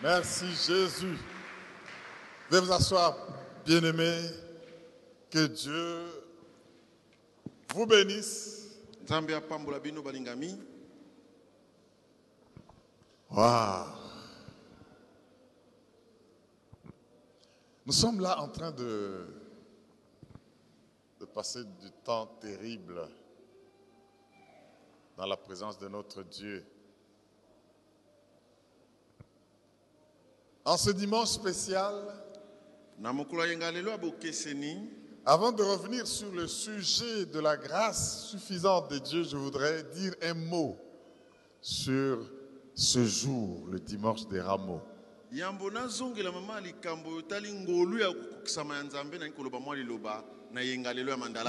Merci Jésus. Veuillez vous asseoir, bien-aimés. Que Dieu vous bénisse. Waouh. Nous sommes là en train de, de passer du temps terrible dans la présence de notre Dieu. En ce dimanche spécial, avant de revenir sur le sujet de la grâce suffisante de Dieu, je voudrais dire un mot sur ce jour, le dimanche des rameaux.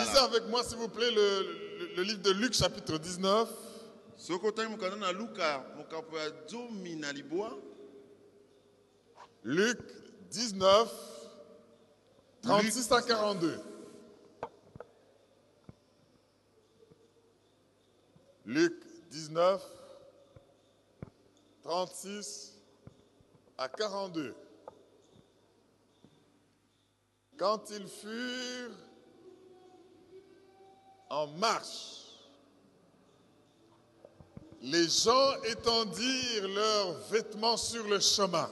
Lisez avec moi, s'il vous plaît, le, le- le livre de Luc, chapitre 19. soki otali mokanda na luka mokapo ya zomi na libwa Luc 19, 36 à 42. Luc 19, 36 à 42. Quand ils furent en marche, les gens étendirent leurs vêtements sur le chemin.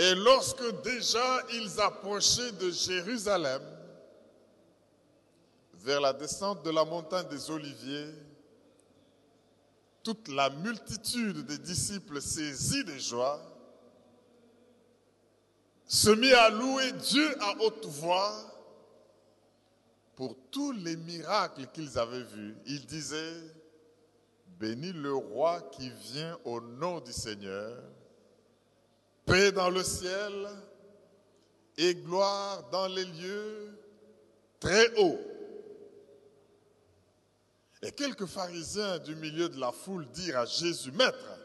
Et lorsque déjà ils approchaient de Jérusalem, vers la descente de la montagne des Oliviers, toute la multitude des disciples saisis de joie se mit à louer Dieu à haute voix pour tous les miracles qu'ils avaient vus. Ils disaient, Bénis le roi qui vient au nom du Seigneur, paix dans le ciel et gloire dans les lieux très hauts. Et quelques pharisiens du milieu de la foule dirent à Jésus, Maître,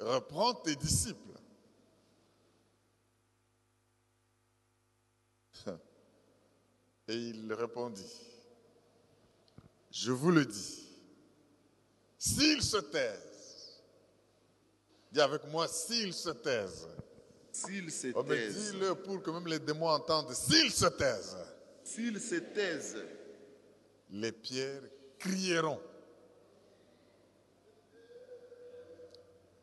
reprends tes disciples. Et il répondit, je vous le dis, s'ils se taisent, dis avec moi, s'ils se taisent, s'il se Oh, mais taise dis-le pour que même les démons entendent. S'ils se taisent, s'il se taise les pierres crieront.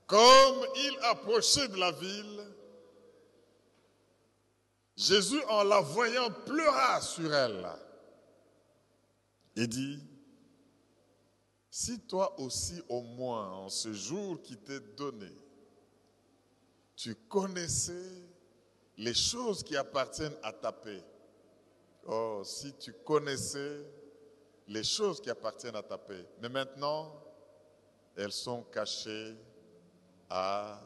Comme il approchait de la ville, Jésus, en la voyant, pleura sur elle et dit, si toi aussi au moins en ce jour qui t'est donné, tu connaissais les choses qui appartiennent à ta paix. Oh, si tu connaissais les choses qui appartiennent à ta paix. Mais maintenant, elles sont cachées à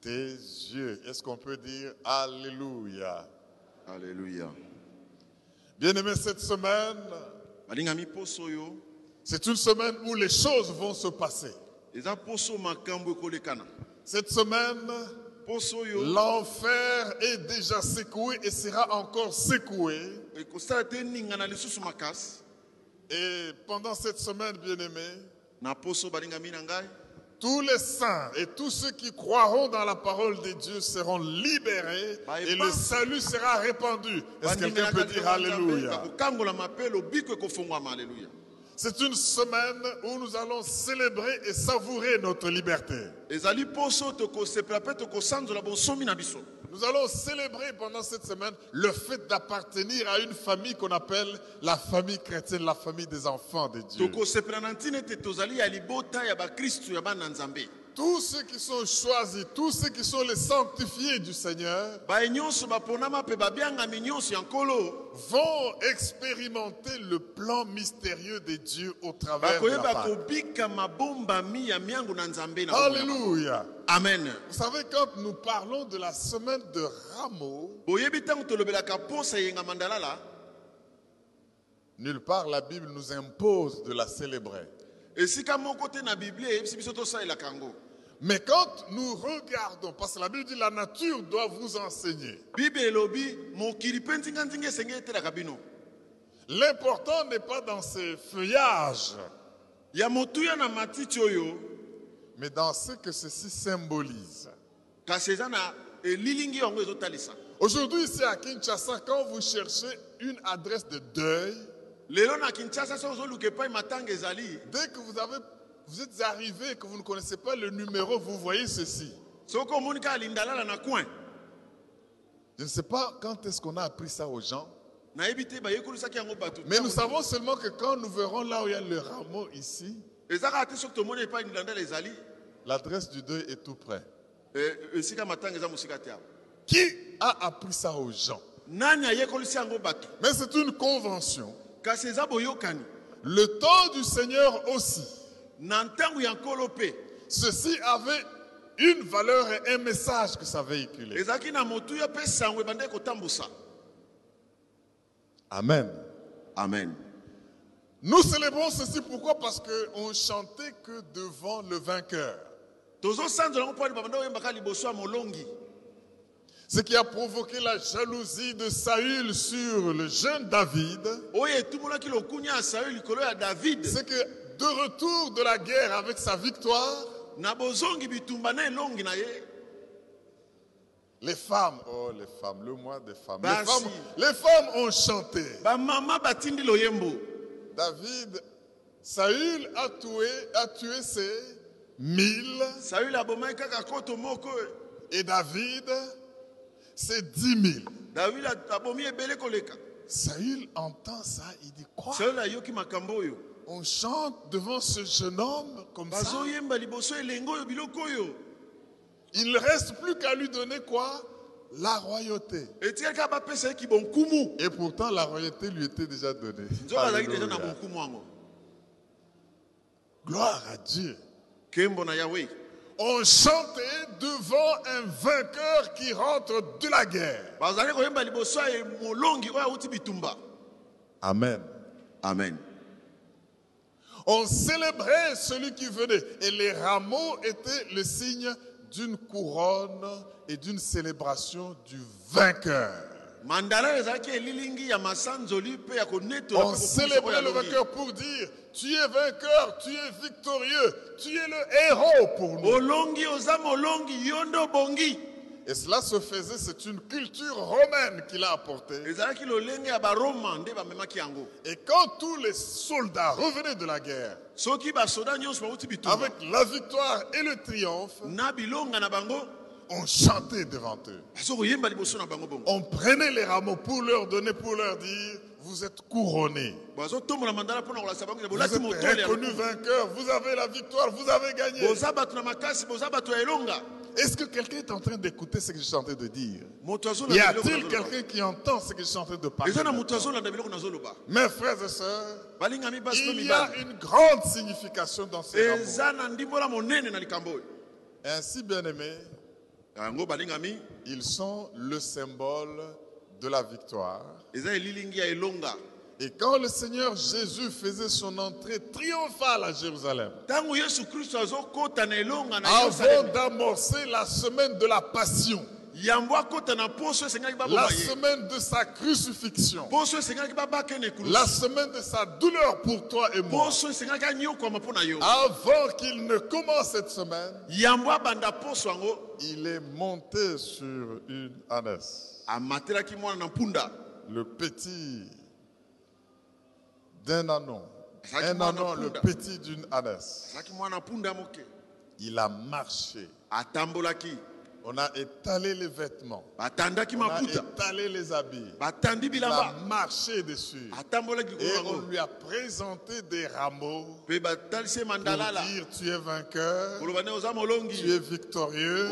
tes yeux. Est-ce qu'on peut dire Alléluia? Alleluya Bien-aimés, cette semaine, c'est une semaine où les choses vont se passer. Cette semaine, l'enfer est déjà secoué et sera encore secoué. Et pendant cette semaine, bien-aimés, Tous les saints et tous ceux qui croiront dans la parole de Dieu seront libérés et le salut sera répandu. Est-ce que quelqu'un peut dire Alléluia C'est une semaine où nous allons célébrer et savourer notre liberté. Nous allons célébrer pendant cette semaine le fait d'appartenir à une famille qu'on appelle la famille chrétienne, la famille des enfants de Dieu. Tous ceux qui sont choisis, tous ceux qui sont les sanctifiés du Seigneur, vont expérimenter le plan mystérieux de Dieu au travers de la. Alléluia. amen Vous savez, quand nous parlons de la semaine de mandalala nulle part la Bible nous impose de la célébrer. esika moko te na biblia eyebisi biso tosalelaka yango Mais quand nous regardons, parce que la Bible dit la nature doit vous enseigner. L'important n'est pas dans ces feuillages, mais dans ce que ceci symbolise. Aujourd'hui, ici à Kinshasa, quand vous cherchez une adresse de deuil, dès que vous, avez, vous êtes arrivé et que vous ne connaissez pas le numéro, vous voyez ceci. Je ne sais pas quand est-ce qu'on a appris ça aux gens, mais nous savons seulement que quand nous verrons là où il y a le rameau ici, l'adresse du deuil est tout près. eh, Qui a appris ça aux gens? Mais c'est une convention. Le temps du Seigneur aussi. Ceci avait une valeur et un message que ça véhiculait. Amen. amen. Nous célébrons ceci pourquoi? Parce qu'on chantait que devant le vainqueur. Ce qui a provoqué la jalousie de Saül sur le jeune David, c'est que de retour de la guerre avec sa victoire, les femmes, oh les femmes, le mois des femmes, les femmes, les femmes ont chanté. David, Saül a tué, a tué ses mille. Et David ses dix mille. Saül entend ça, il dit quoi? On chante devant ce jeune homme comme ça. Il ne reste plus qu'à lui donner quoi? La royauté. Et pourtant, la royauté lui était déjà donnée. Alléluia. Gloire à Dieu. On chantait devant un vainqueur qui rentre de la guerre. bazalaki koyemba liboso ya molongi oyo awuti bitumba Amen. amen On célébrait celui qui venait. Et les rameaux étaient le signe d'une couronne et d'une célébration du vainqueur. On célébrait le vainqueur pour dire, tu es vainqueur, tu es victorieux, tu es le héros pour nous. Et cela se faisait, c'est une culture romaine qu'il a apportée. Et quand tous les soldats revenaient de la guerre, avec la victoire et le triomphe, on chantait devant eux. On prenait les rameaux pour leur donner, pour leur dire, vous êtes couronnés. Vous êtes reconnus vainqueurs, vous avez la victoire, vous avez gagné. Est-ce que quelqu'un est en train d'écouter ce que je suis en train de dire Y a-t-il quelqu'un qui entend ce que je suis en train de parler Mes frères et sœurs, il y a une grande signification dans likambo oyo. Ainsi, bien-aimés, ils sont le symbole de la victoire. Et quand le Seigneur Jésus faisait son entrée triomphale à Jérusalem, avant d'amorcer la semaine de la passion, la semaine de sa crucifixion, la semaine de sa douleur pour toi et moi, avant qu'il ne commence cette semaine, il est monté sur une ânesse. le petit d'un anon. Un anon, le petit d'une ânesse. Il a marché. On a étalé les vêtements. On a étalé les habits. Il a marché dessus. Et on lui a présenté des rameaux. Pour dire tu es vainqueur, tu es victorieux,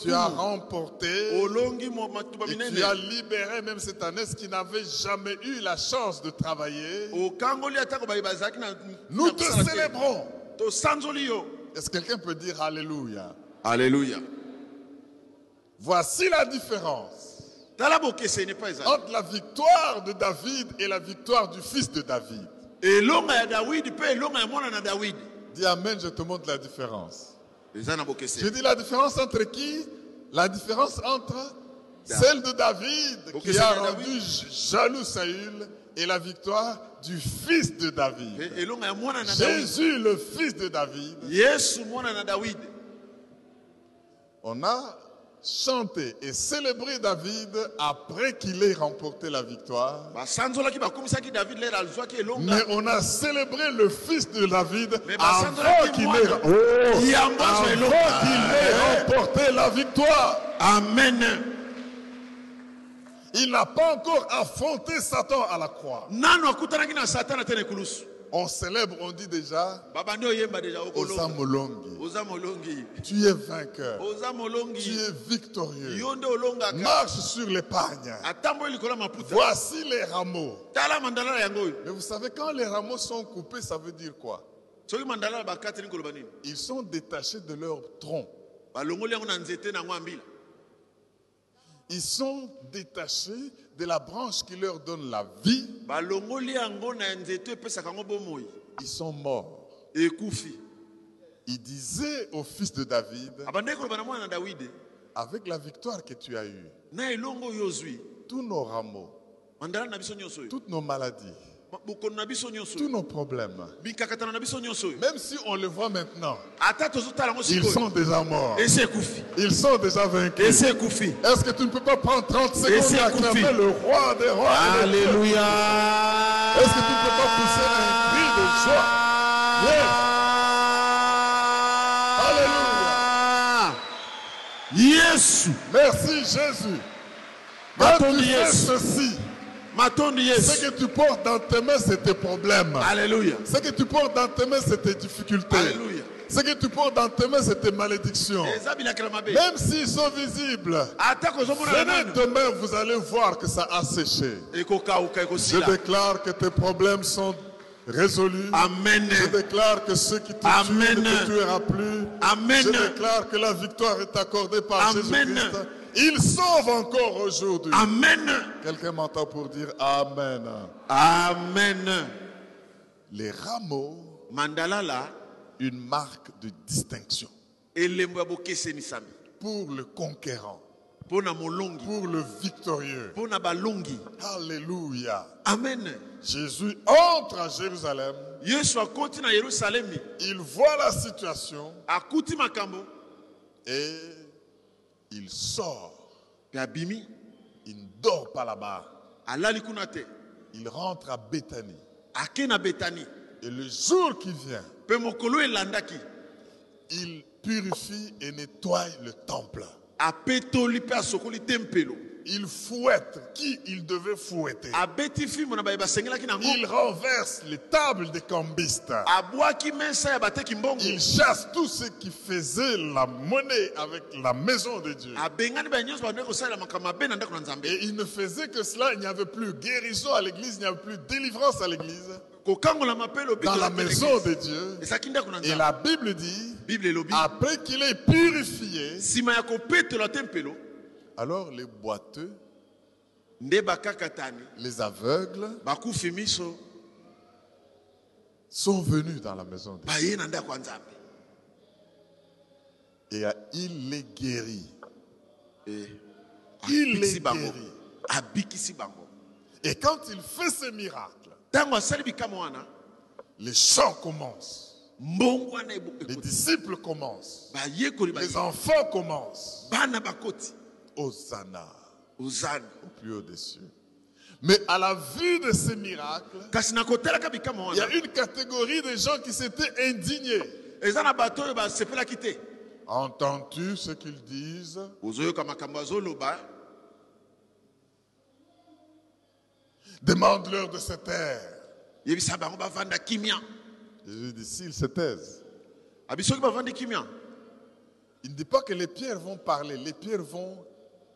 tu as remporté. Et tu as libéré même cette ânesse qui n'avait jamais eu la chance de travailler. Nous te célébrons. Est-ce que quelqu'un peut dire Alléluia? Alleluya Voici la différence entre la victoire de David et la victoire du fils de David. Dis Amen, je te montre la différence. Je dis la différence entre qui? La différence entre celle de David qui a rendu jaloux Saül et la victoire du fils de David. Jésus, le fils de David, on a chanté et célébré David après qu'il ait remporté la victoire. Mais on a célébré le fils de David avant qu'il ait, Oh, qu'il ait remporté la victoire. amen Il n'a pas encore affronté Satan à la croix. On célèbre, on dit déjà, babandi oyemba deja Osa okolonga Molongi. oza molongi Tu es vainqueur. Tu es victorieux. Marche sur l'épargne. Voici les rameaux. Mais vous savez, quand les rameaux sont coupés, ça veut dire quoi? Ils sont détachés de leur tronc. balongoli yango na nzete na yango ya mbila Ils sont détachés de la branche qui leur donne la vie. Ils sont morts. Il disait au fils de David, dawidi. avec la victoire que tu as eue, tous nos rameaux, toutes nos maladies, Tous nos problèmes, même si on le voit maintenant, ils sont déjà morts. Ils sont déjà vaincus. Est-ce que tu ne peux pas prendre 30 secondes et acclamer le roi des rois alléluia. Est-ce que tu ne peux pas pousser un cri de joie? Yes. Alléluia. yesu. Merci Jésus. Quand tu fais ceci, ce que tu portes dans tes mains, c'est tes problèmes. alléluia Ce que tu portes dans tes mains, c'est tes difficultés. Alléluia. Ce que tu portes dans tes mains, c'est tes malédictions. Même s'ils sont visibles, venez demain, vous allez voir que ça a séché. Je déclare que tes problèmes sont résolus. amen Je déclare que ceux qui te Amen. tuent ne te tuera plus. Amen. Je déclare que la victoire est accordée par. Jésus-Christ. Il sauve encore aujourd'hui. amen. Quelqu'un m'entend pour dire Amen. amen. Les rameaux, mandalala une marque de distinction. pour le conquérant, pour le victorieux. Alléluia. amen. Jésus entre à Jérusalem. Il voit la situation. Et il sort. mpe abimi Il ne dort pas là-bas. alali kuna te Il rentre à Béthanie. ake na betani Et le jour qui vient, mpe mokolo elandaki il purifie et nettoie le temple. Il fouette qui il devait fouetter. Il renverse les tables des cambistes. Il chasse tous ceux qui faisaient la monnaie avec la maison de Dieu. Et il ne faisait que cela. Il n'y avait plus guérison à l'église, il n'y avait plus délivrance à l'église. Dans la maison de Dieu. Et la Bible dit, après qu'il ait purifié, alors les boiteux, les aveugles sont venus dans la maison de Dieu. Et il les guérit. Eh, Il les guérit. Et quand il fait ce miracle, les chants commencent. Les disciples commencent. Les enfants commencent. Hosanna ozana au plus haut des cieux. Mais à la vue de ces miracles, il y a une catégorie de gens qui s'étaient indignés. Entends-tu ce qu'ils disent? Demande-leur de se taire. Jésus dit s'ils se taisent. Il ne dit pas que les pierres vont parler, les pierres vont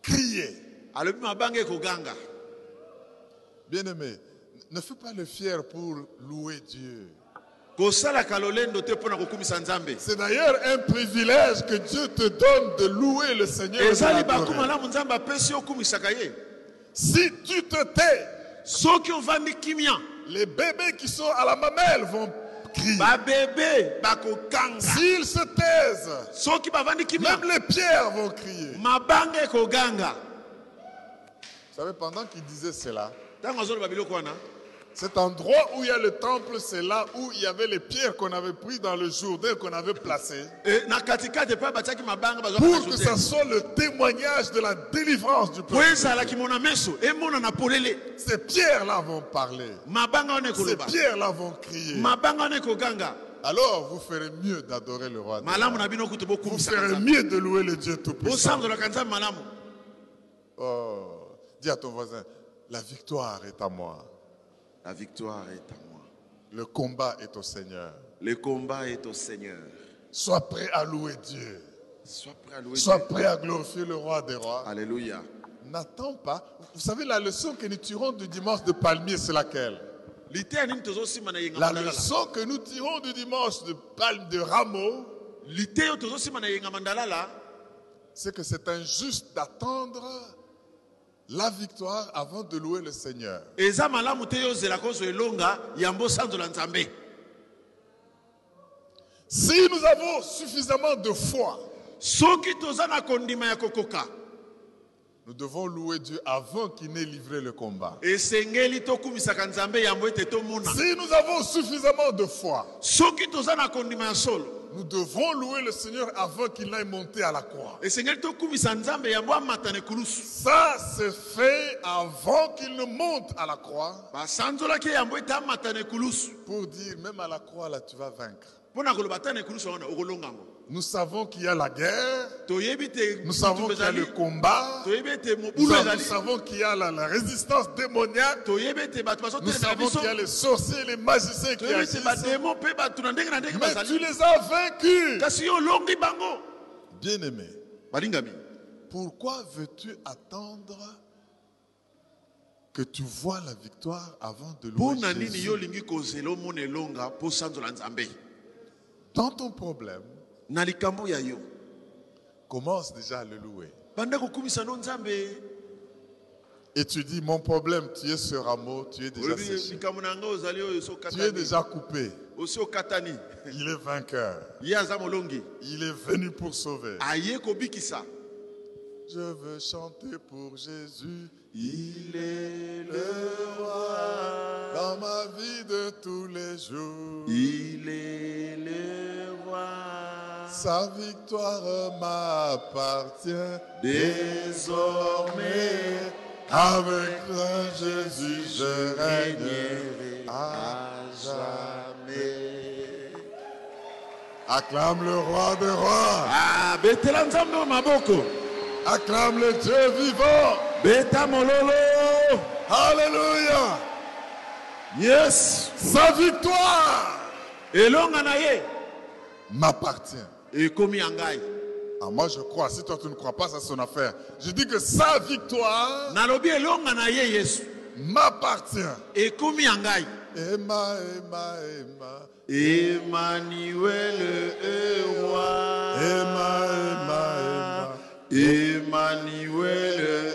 crier. Bien-aimé, ne fais pas le fier pour louer Dieu. C'est d'ailleurs un privilège que Dieu te donne de louer le Seigneur. et Si tu te tais, les bébés qui sont à la mamelle vont bakokanga S'ils se taisent, même les pierres vont crier. Vous savez, pendant qu'il disait cela, Cet endroit où il y a le temple, c'est là où il y avait les pierres qu'on avait prises dans le Jourdain, qu'on avait placées, pour que ça soit le témoignage de la délivrance du peuple. Ces pierres-là vont parler. Ces pierres-là vont crier. Alors vous ferez mieux d'adorer le roi. Vous ferez mieux de louer le Dieu Tout-Puissant. Oh, dis à ton voisin, la victoire est à moi. La victoire est à moi Le combat est au Seigneur. le combat est au seigneur Sois prêt à louer Dieu. sois prêt à louer Sois Dieu. prêt à glorifier le roi des rois. alléluia N'attends pas. Vous savez, la leçon que nous tirons du dimanche de palmier, c'est laquelle? La leçon que nous tirons du dimanche de palme de rameau, c'est que c'est injuste d'attendre la victoire avant de louer le Seigneur. Si nous avons suffisamment de foi, nous devons louer Dieu avant qu'il n'ait livré le combat. Si nous avons suffisamment de foi, nous devons louer le Seigneur avant qu'il n'aille monter à la croix. Ça, c'est fait avant qu'il ne monte à la croix pour dire, même à la croix, là, tu vas vaincre. Nous savons qu'il y a la guerre, nous savons qu'il y a le combat, nous, savons- qu'il y a la, la résistance démoniaque, nous savons qu'il y a les sorciers, les magiciens qui agissent. Mais tu les as vaincus. Bien-aimé, pourquoi veux-tu attendre que tu vois la victoire avant de louer Jésus? Dans ton problème, na likambo ya yo commence déjà à le louer. banda kokumisa no nzambe Et tu dis, mon problème, tu es ce rameau, tu es déjà olobi séché. likambo na yango ozali oyo so Tu es okatani déjà coupé. osi okatani Il est vainqueur. ye aza molongi Il est venu pour sauver. aye kobikisa Je veux chanter pour Jésus. Il est le roi dans ma vie de tous les jours. il est le roi Sa victoire m'appartient désormais. Avec toi, Jésus, je règne à jamais. Acclame le roi des rois. Ah, Acclame le Dieu vivant. Beta mololo Alléluia. yes Sa victoire elonga na ye m'appartient. ekomi ya ngai Ah, moi, je crois. Si toi, tu ne crois pas, c'est son affaire. Je dis que sa victoire nalobi elonga na ye yesu m'appartient. ekomi ya ngai Emma, Emma, Emma. emmanuel roi Emma, Emma, Emma. emmanuel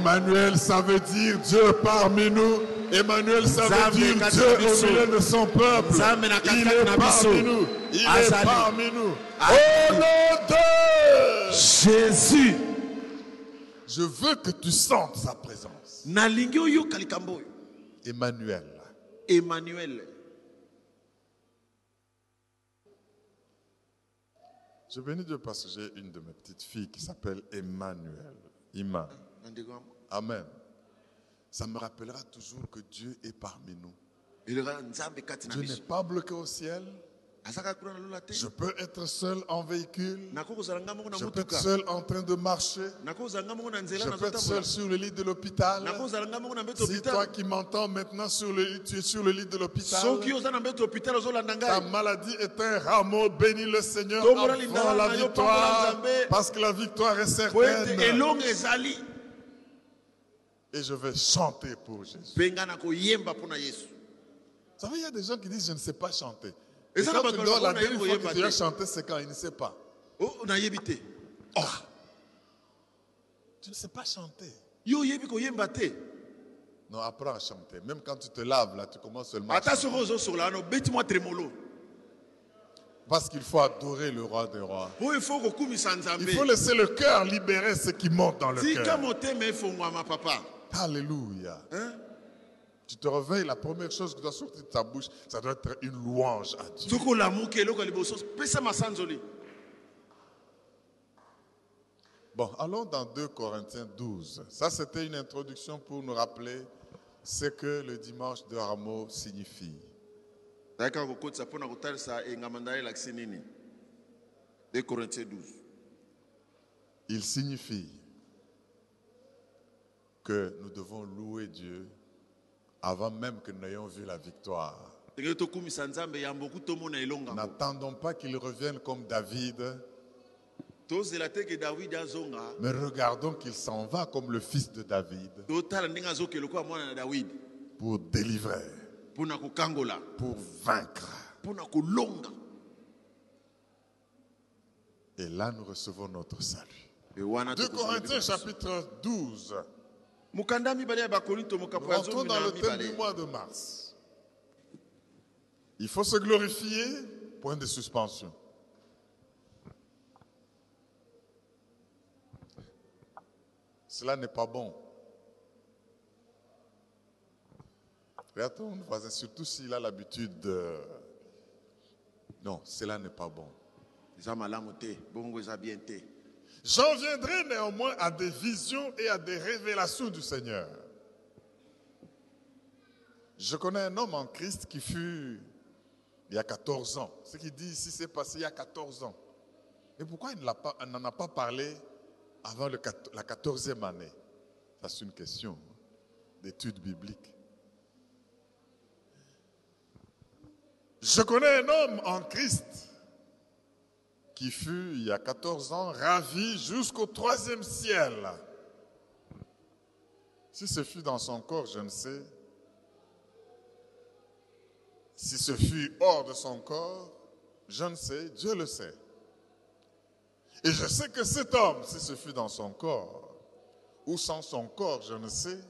Emmanuel, ça veut dire Dieu parmi nous. Emmanuel, ça veut dire Dieu au milieu de son peuple. Il est parmi nous. Il est parmi nous. Au nom de jésus Je veux que tu sentes sa présence. Emmanuel. emmanuel Je bénis Dieu parce que j'ai une de mes petites filles qui s'appelle Emmanuel. Ima. Amen. Ça me rappellera toujours que Dieu est parmi nous. Dieu n'est pas bloqué au ciel. Je peux être seul en véhicule. Je peux être seul en train de marcher. Je peux être seul sur le lit de l'hôpital. Si toi qui m'entends maintenant sur le lit, tu es sur le lit de l'hôpital. Ta maladie est un rameau. Bénis le Seigneur la victoire. Parce que la victoire est certaine. Et je vais chanter pour Jésus. Vous savez, il y a des gens qui disent Je ne sais pas chanter. Et Et ça, quand tu dois, la dernière fois que tu as chanté, c'est quand il ne sait pas. o nayebi te Tu ne sais pas chanter. Non, apprends à chanter. Même quand tu te laves, là, tu commences seulement à chanter. Parce qu'il faut adorer le roi des rois. kokumisa Il faut laisser le cœur libérer ce qui monte dans le cœur. Alléluia. Hein? Tu te réveilles, la première chose qui doit sortir de ta bouche, ça doit être une louange à Dieu. Bon, allons dans 2 Corinthiens 12. Ça, c'était une introduction pour nous rappeler ce que le dimanche de Rameau signifie. zali kaka kokotisa mpo na kotalisa engamba nda elakisi nini 2 corinthiens 12 Il signifie que nous devons louer Dieu avant même que nous n'ayons vu la victoire. N'attendons pas qu'il revienne comme David, mais regardons qu'il s'en va comme le fils de David pour délivrer, pour vaincre. Et là, nous recevons notre salut. e wana 2 tokozala Corinthiens chapitre 12. Nous rentrons dans le thème du mois de mars. Il faut se glorifier, point de suspension. Cela n'est pas bon. Regarde ton voisin, surtout s'il a l'habitude de... Non, cela n'est pas bon. J'en viendrai néanmoins à des visions et à des révélations du Seigneur. Je connais un homme en Christ qui fut il y a 14 ans. Ce qu'il dit ici s'est passé il y a 14 ans. Et pourquoi il n'en a pas parlé avant la 14e année? Ça, c'est une question hein, d'étude biblique. Je connais un homme en Christ qui fut, il y a 14 ans, ravi jusqu'au troisième ciel. Si ce fut dans son corps, je ne sais. Si ce fut hors de son corps, je ne sais, Dieu le sait. Et je sais que cet homme, si ce fut dans son corps, ou sans son corps, je ne sais,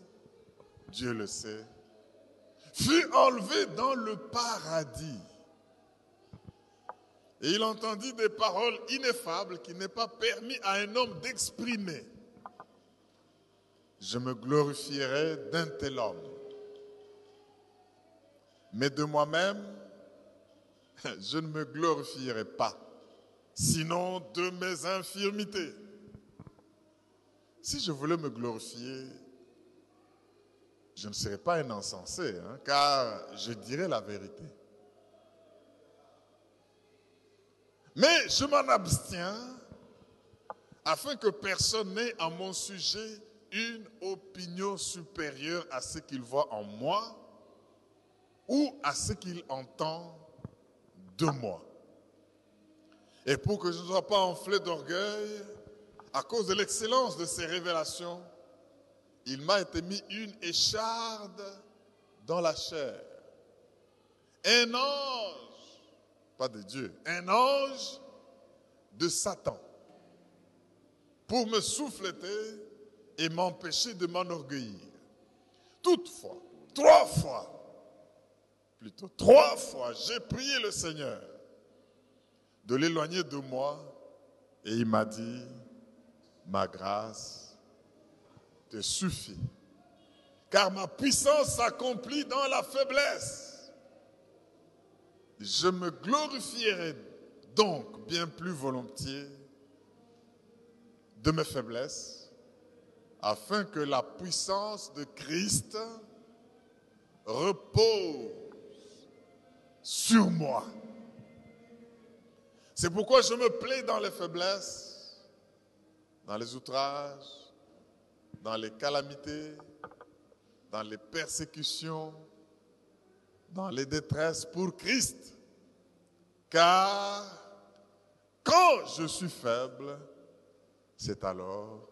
Dieu le sait, fut enlevé dans le paradis. Et il entendit des paroles ineffables qu'il n'est pas permis à un homme d'exprimer. Je me glorifierai d'un tel homme. Mais de moi-même, je ne me glorifierai pas, sinon de mes infirmités. Si je voulais me glorifier, je ne serais pas un insensé, hein, car je dirais la vérité. Mais je m'en abstiens afin que personne n'ait à mon sujet une opinion supérieure à ce qu'il voit en moi ou à ce qu'il entend de moi. Et pour que je ne sois pas enflé d'orgueil, à cause de l'excellence de ces révélations, il m'a été mis une écharde dans la chair. Un ange, pas de Dieu, un ange de Satan, pour me souffleter et m'empêcher de m'enorgueillir. Toutefois, trois fois, plutôt trois fois, j'ai prié le Seigneur de l'éloigner de moi et il m'a dit, ma grâce te suffit, car ma puissance s'accomplit dans la faiblesse. Je me glorifierai donc bien plus volontiers de mes faiblesses, afin que la puissance de Christ repose sur moi. C'est pourquoi je me plais dans les faiblesses, dans les outrages, dans les calamités, dans les persécutions, dans les détresses pour Christ. Car quand je suis faible, c'est alors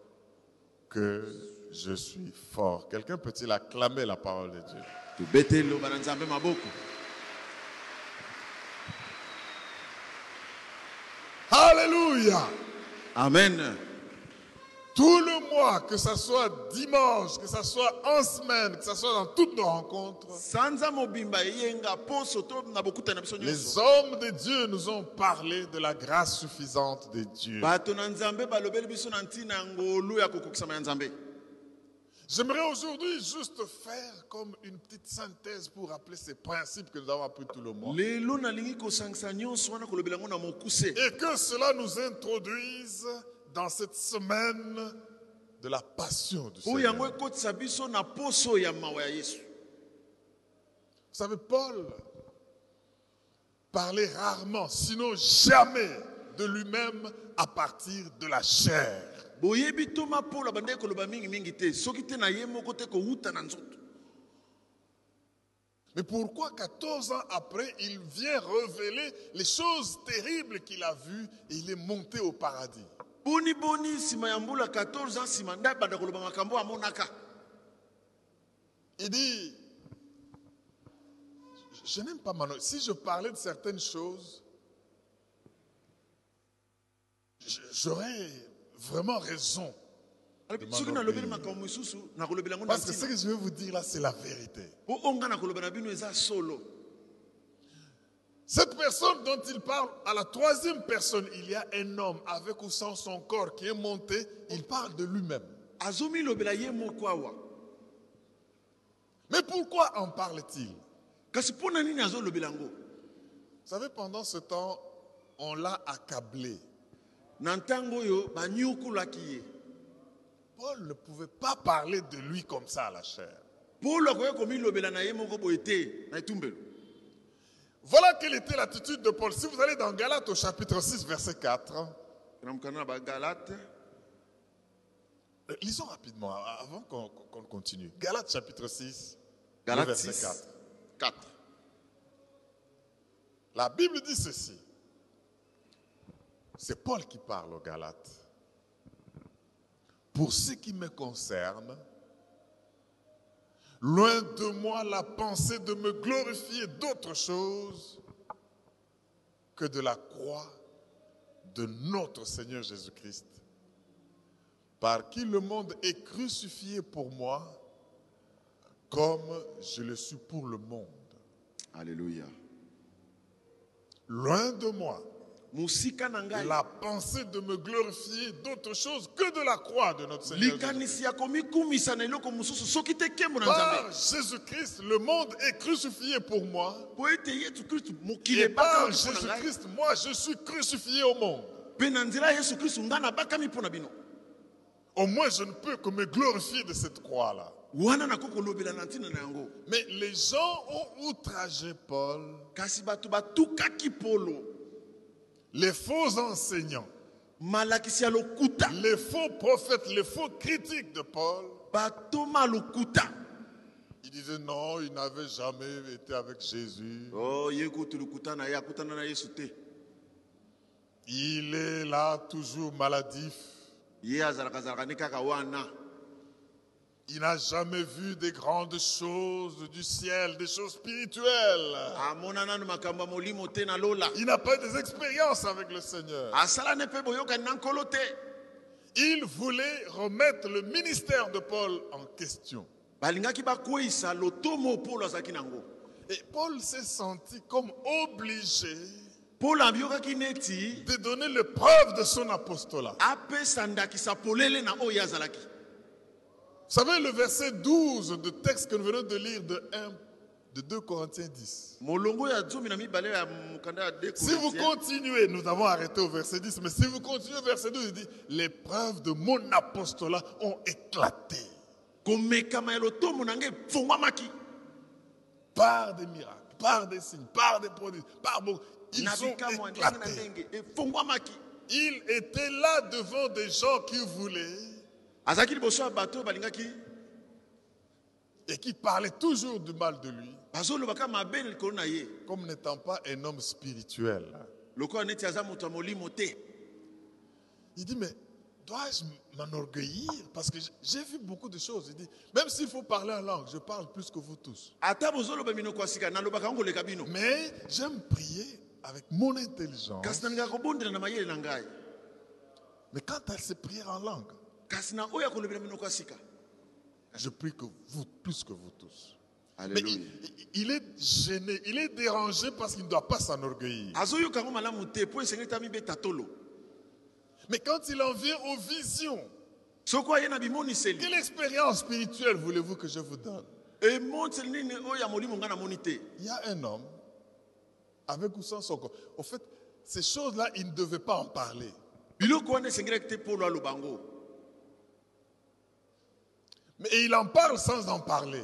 que je suis fort. Quelqu'un peut-il acclamer la parole de Dieu? Alléluia amen Tout le mois, que ce soit dimanche, que ce soit en semaine, que ce soit dans toutes nos rencontres, les hommes de Dieu nous ont parlé de la grâce suffisante de Dieu. J'aimerais aujourd'hui juste faire comme une petite synthèse pour rappeler ces principes que nous avons appris tout le mokuse. Et que cela nous introduise dans cette semaine de la passion du Seigneur. Vous savez, Paul parlait rarement, sinon jamais, de lui-même à partir de la chair. Mais pourquoi 14 ans après, il vient révéler les choses terribles qu'il a vues et il est monté au paradis? Boni boni nsima ya mbula 14 ans nsima nde abanda koloba makambo amonaka Il dit, je, n'aime pas Manon. Si je parlais de certaines choses, j'aurais vraiment raison. Parce que ce que je vais vous dire là, c'est la vérité. po oyo nga nakoloba na bino eza solo Cette personne dont il parle, à la troisième personne, il y a un homme avec ou sans son corps qui est monté, il parle de lui-même. Mais pourquoi en parle-t-il? Vous savez, pendant ce temps, on l'a accablé. Paul ne pouvait pas parler de lui comme ça à la chair. Voilà quelle était l'attitude de Paul. Si vous allez dans Galates au chapitre 6, verset 4, na mokanda na bagalate euh, lisons rapidement avant qu'on continue. Galates chapitre 6, le galate verset 6 4. 4 La Bible dit ceci. C'est Paul qui parle aux Galates. Pour ce qui me concerne, loin de moi la pensée de me glorifier d'autre chose que de la croix de notre Seigneur Jésus-Christ, par qui le monde est crucifié pour moi, comme je le suis pour le monde. alleluya Loin de moi la pensée de me glorifier d'autre chose que de la croix de notre Seigneur. Par Jésus-Christ, le monde est crucifié pour moi. Et par Jésus-Christ, moi, je suis crucifié au monde. Au moins, je ne peux que me glorifier de cette croix-là. Mais les gens ont outragé Paul, kasi bato batukaki polo les faux enseignants, les faux prophètes, les faux critiques de Paul. Ils disaient non, il n'avait jamais été avec Jésus. o ye kutu lokuta na ye akutana na yesu te Il est là toujours maladif. ye azalaka-zalaka ne kaka wana Il n'a jamais vu des grandes choses du ciel, des choses spirituelles. Il n'a pas des expériences avec le Seigneur. Il voulait remettre le ministère de Paul en question. Et Paul s'est senti comme obligé de donner les preuves de son apostolat. apesa ndakisa polele na oyo azalaki Vous savez, le verset 12 du texte que nous venons de lire de 1, de 2 Corinthiens 10. molongo ya zomi na mibale ya mokanda ya de Si vous continuez, nous avons arrêté au verset 10, mais si vous continuez au verset 12, il dit, les preuves de mon apostolat ont éclaté par des miracles, par des signes, par des prodiges, par beaucoup. Ils na ont bikamwa ya ndenge na éclaté. ndenge efongwamaki Il était là devant des gens qui voulaient azalaki liboso ya bato oyo balingaki et qui parlaient toujours du mal de lui, comme n'étant pas un homme spirituel. Il dit, mais dois-je m'enorgueillir? Parce que j'ai vu beaucoup de choses. Il dit, même s'il faut parler en langue, je parle plus que vous tous. Mais j'aime prier avec mon intelligence. Mais quand elle se prière en langue, Je prie que vous, plus que vous tous. Mais il, il est gêné, il est dérangé parce qu'il ne doit pas s'enorgueillir. Mais quand il en vient aux visions, quelle expérience spirituelle voulez-vous que je vous donne? Il y a un homme, avec ou sans son corps. Au fait, ces choses-là, il ne devait pas en parler. Mais il en parle sans en parler.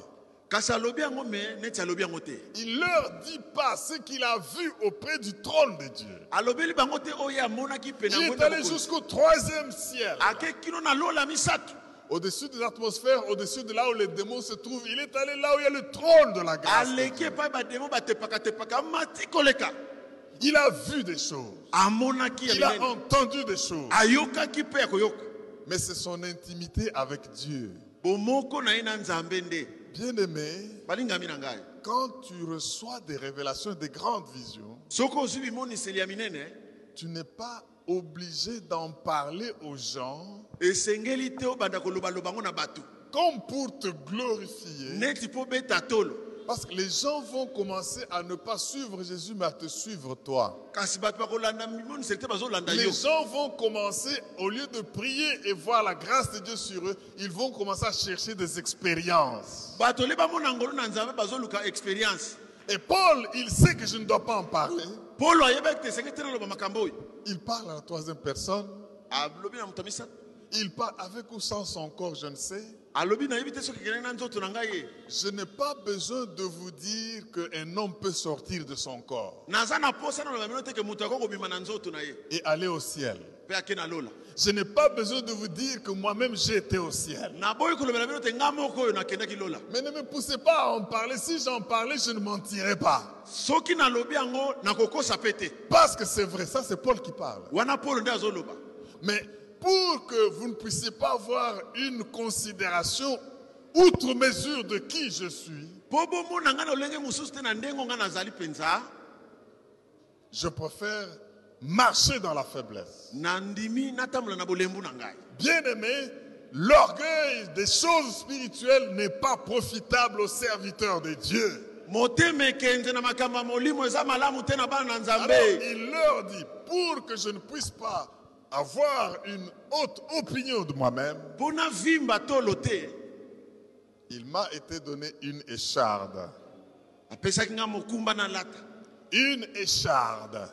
Il leur dit pas ce qu'il a vu auprès du trône de Dieu. Il est allé jusqu'au troisième ciel. Au-dessus de l'atmosphère, au-dessus de là où les démons se trouvent, il est allé là où il y a le trône de la grâce. Il a vu des choses. Il a entendu des choses. Mais c'est son intimité avec Dieu. Bien-aimé, quand tu reçois des révélations, des grandes visions, tu n'es pas obligé d'en parler aux gens comme pour te glorifier. Parce que les gens vont commencer à ne pas suivre Jésus, mais à te suivre toi. Les gens vont commencer, au lieu de prier et voir la grâce de Dieu sur eux, ils vont commencer à chercher des expériences. Et Paul, il sait que je ne dois pas en parler. Il parle à la troisième personne. Il parle avec ou sans son corps, je ne sais. Je n'ai pas besoin de vous dire qu'un homme peut sortir de son corps et aller au ciel. Je n'ai pas besoin de vous dire que moi-même j'ai été au ciel. Mais ne me poussez pas à en parler. Si j'en parlais, je ne mentirais pas. Parce que c'est vrai, ça c'est Paul qui parle. Mais pour que vous ne puissiez pas avoir une considération outre mesure de qui je suis, je préfère marcher dans la faiblesse. Bien aimé, l'orgueil des choses spirituelles n'est pas profitable aux serviteurs de Dieu. Alors il leur dit, pour que je ne puisse pas avoir une haute opinion de moi-même, il m'a été donné une écharde. Une écharde.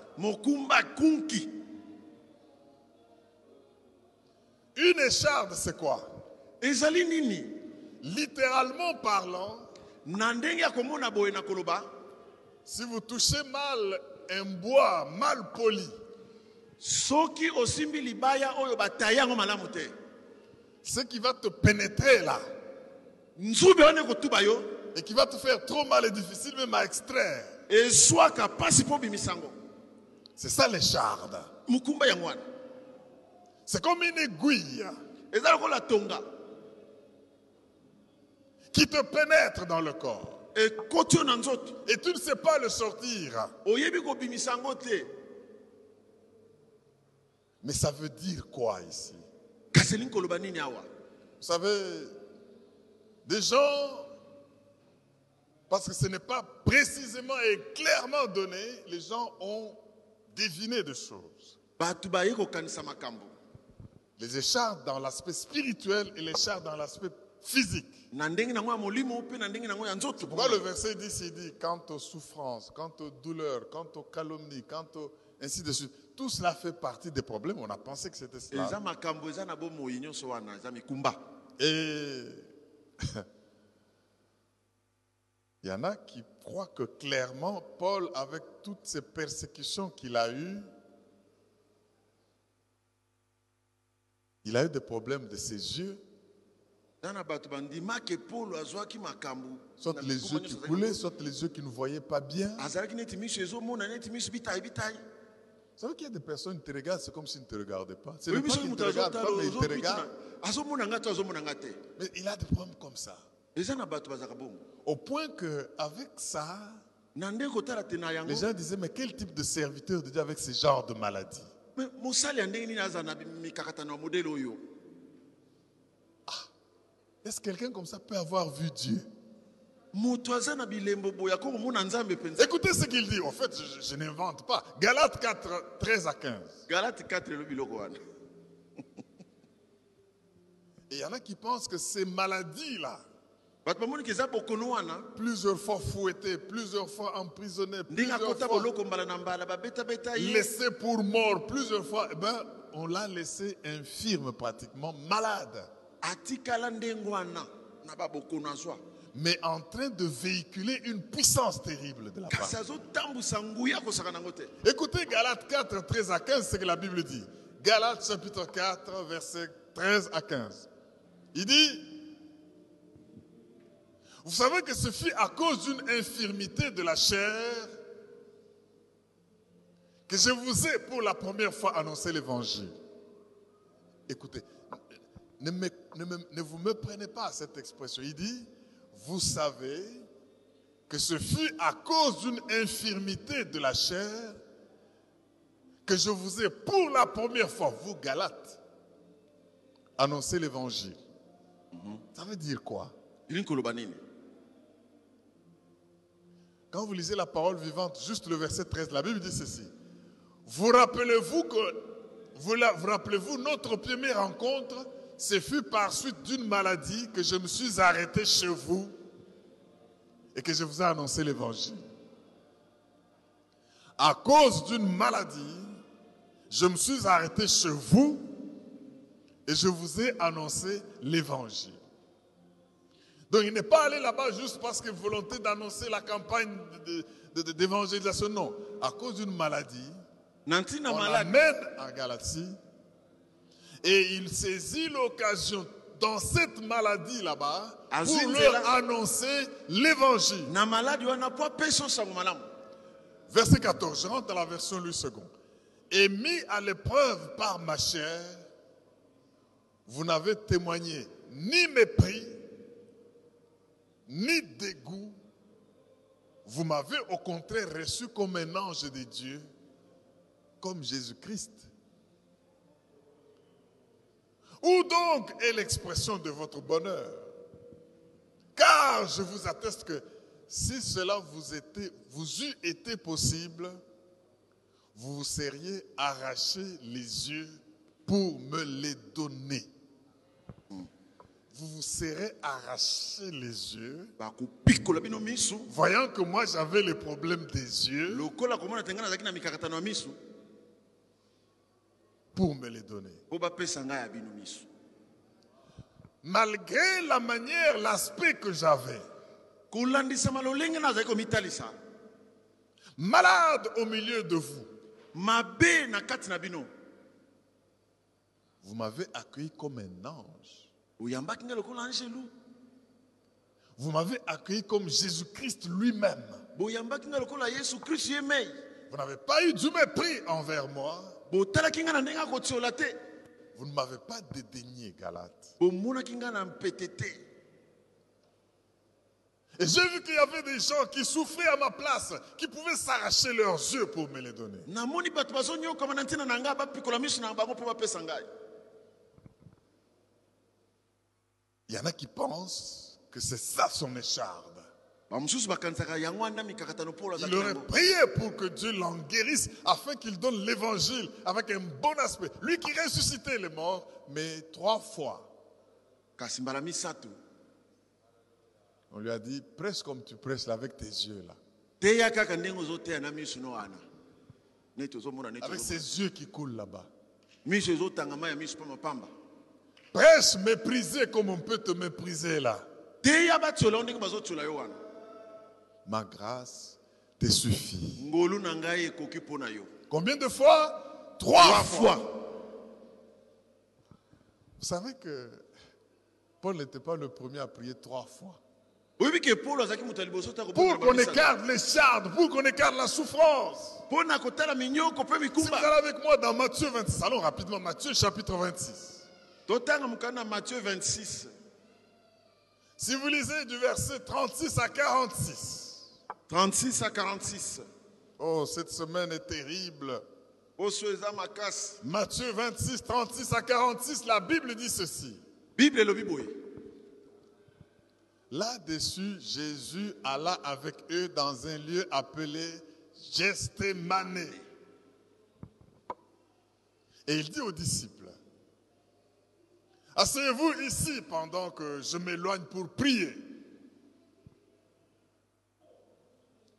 Une écharde, c'est quoi? Littéralement parlant, si vous touchez mal un bois mal poli, soki osimbi libaya oyo batayi yango malamu te. Ce qui va te pénétrer là, nzube wana ekotuba yo. et qui va te faire trop mal et difficile même à extraire, ezwaka mpasi mpo obimisa yango. C'est ça l'écharde. mokumba yango wana. C'est comme une aiguille eza lokola tonga. qui te pénètre dans le corps. ekoti yo na nzoto. Et tu ne sais pas le sortir. oyebi kobimisa yango te Mais ça veut dire quoi ici? Vous savez, des gens, parce que ce n'est pas précisément et clairement donné, les gens ont deviné des choses. Les échardes dans l'aspect spirituel et les échardes dans l'aspect physique. Pourquoi le verset dit, il dit, quant aux souffrances, quant aux douleurs, quant aux calomnies, quant aux... ainsi de suite. Tout cela fait partie des problèmes. On a pensé que c'était cela. Et il y en a qui croient que clairement, Paul, avec toutes ces persécutions qu'il a eues, il a eu des problèmes de ses yeux, soit les yeux qui coulaient, soit les yeux qui ne voyaient pas bien. Vous savez qu'il y a des personnes qui te regardent, c'est comme s'ils ne te regardaient pas. Ce n'est oyebi pas qu'ils te regardent pas, mais ils te regardent. te. Mais il a des problèmes comme ça. Au point ça, te na yango. les gens disaient, mais quel type de serviteur de Dieu avec ce genre de maladie? Oyo? Est-ce que quelqu'un comme ça peut avoir vu Dieu? Écoutez ce qu'il dit. En fait, je, je n'invente pas. Galates 4, 13 à 15. galate 4 elobi biloko wana Et il y en a qui pensent que ces maladies-là, plusieurs fois fouettées, plusieurs fois emprisonnées, plusieurs fois boloko mbala na mbala babetabeta ye laissé pour mort, plusieurs fois, eh ben, on l'a laissé infirme pratiquement, malade, mais en train de véhiculer une puissance terrible de la part. Écoutez Galates 4, 13 à 15, ce que la Bible dit. Galates chapitre 4, versets 13 à 15. Il dit, vous savez que ce fut à cause d'une infirmité de la chair que je vous ai pour la première fois annoncé l'évangile. Écoutez, ne, me- ne me- ne vous me prenez pas à cette expression. Il dit, vous savez que ce fut à cause d'une infirmité de la chair que je vous ai pour la première fois, vous Galates, annoncé l'évangile. Ça veut dire quoi? Quand vous lisez la parole vivante, juste le verset 13, la Bible dit ceci. Vous rappelez-vous que, vous rappelez-vous notre première rencontre, ce fut par suite d'une maladie que je me suis arrêté chez vous et que je vous ai annoncé l'évangile. À cause d'une maladie, je me suis arrêté chez vous et je vous ai annoncé l'évangile. Donc il n'est pas allé là-bas juste parce que volonté d'annoncer la campagne d'évangélisation. Non, à cause d'une maladie, on l'amène à Galatie et il saisit l'occasion dans cette maladie là-bas pour leur annoncer l'évangile. Verset 14, je rentre dans la version Louis II. Et mis à l'épreuve par ma chair, vous n'avez témoigné ni mépris, ni dégoût. Vous m'avez au contraire reçu comme un ange de Dieu, comme Jésus-Christ. Où donc est l'expression de votre bonheur? Car je vous atteste que si cela vous, était, vous eût été possible, vous vous seriez arraché les yeux pour me les donner. Vous vous serez arraché les yeux, voyant que moi j'avais les problèmes des yeux, pour me les donner. Malgré la manière, l'aspect que j'avais, malade au milieu de vous, vous m'avez accueilli comme un ange. Vous m'avez accueilli comme Jésus-Christ lui-même. Vous n'avez pas eu du mépris envers moi. Vous ne m'avez pas dédaigné, Galate. Et j'ai vu qu'il y avait des gens qui souffraient à ma place, qui pouvaient s'arracher leurs yeux pour me les donner. Il y en a qui pensent que c'est ça son écharde. Il aurait prié pour que Dieu l'en guérisse afin qu'il donne l'évangile avec un bon aspect. Lui qui ressuscitait les morts, mais trois fois. On lui a dit, presse comme tu là avec tes yeux là. Avec ses yeux qui coulent là-bas. Prêche méprisé comme on peut te mépriser là. Ma grâce te suffit. Combien de fois? Trois, Trois fois. fois. Vous savez que Paul n'était pas le premier à prier trois fois. Pour qu'on écarte les chardes, pour qu'on écarte la souffrance. Si vous allez avec moi dans Matthieu 26, allons rapidement, Matthieu chapitre 26. totanga mokanda na matthieu 26 Si vous lisez du verset 36 à 46. 36 à 46 Oh, cette semaine est terrible. Matthieu 26, 36 à 46, la Bible dit ceci. bible elobi boye Là-dessus, Jésus alla avec eux dans un lieu appelé Gestémané. Et il dit aux disciples, Asseyez-vous ici pendant que je m'éloigne pour prier.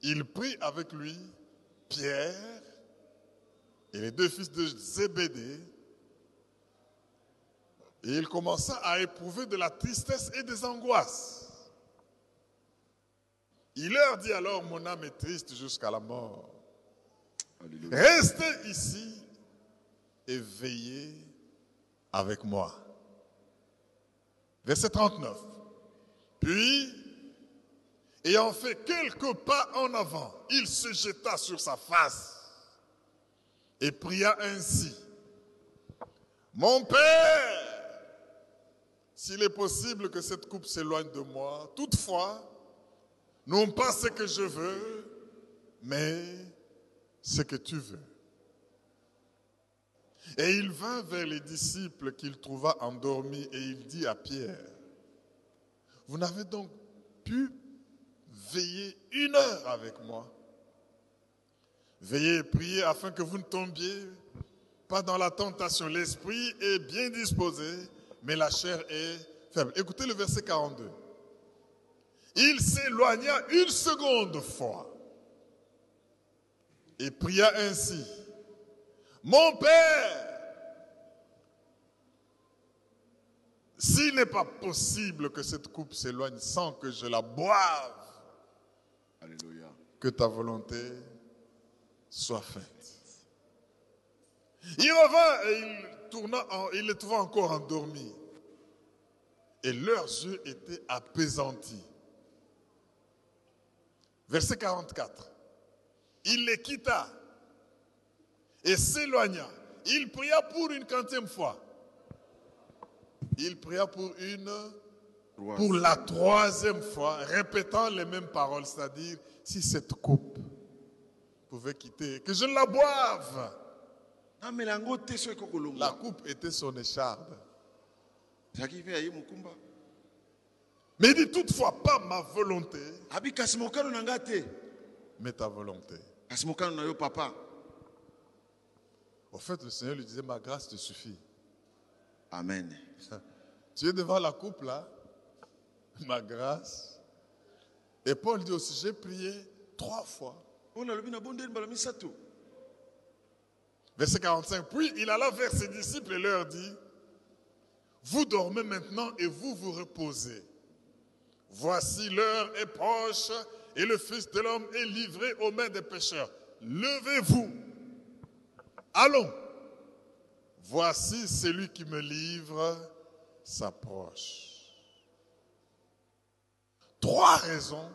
Il prit avec lui Pierre et les deux fils de Zébédée. Et il commença à éprouver de la tristesse et des angoisses. Il leur dit alors, mon âme est triste jusqu'à la mort. Alléluia. Restez ici et veillez avec moi. Verset 39. Puis, ayant fait quelques pas en avant, il se jeta sur sa face et pria ainsi. Mon Père, s'il est possible que cette coupe s'éloigne de moi, toutefois, non pas ce que je veux, mais ce que tu veux. Et il vint vers les disciples qu'il trouva endormis et il dit à Pierre, vous n'avez donc pu veiller une heure avec moi. Veillez et priez afin que vous ne tombiez pas dans la tentation. L'esprit est bien disposé, mais la chair est faible. Écoutez le verset 42. Il s'éloigna une seconde fois et pria ainsi. Mon Père, s'il n'est pas possible que cette coupe s'éloigne sans que je la boive. Que ta volonté soit faite. Il revint et il, tourna en- il les trouva encore endormis. Et leurs yeux étaient apaisantis. Verset 44. Il les quitta et s'éloigna. Il pria pour une quantième fois. Il pria pour une. Pour la troisième fois, répétant les mêmes paroles, c'est-à-dire, si cette coupe pouvait quitter, que je la boive. kolongwa La coupe était son écharpe. Mais il dit toutefois, pas ma volonté, mais ta volonté. Au fait, le Seigneur lui disait, ma grâce te suffit. amen Tu es devant la coupe là, ma grâce. Et Paul dit aussi, j'ai prié trois fois. Verset 45. Puis il alla vers ses disciples et leur dit, vous dormez maintenant et vous vous reposez. Voici l'heure est proche et le Fils de l'homme est livré aux mains des pécheurs. Levez-vous. Allons. Voici celui qui me livre s'approche. Trois raisons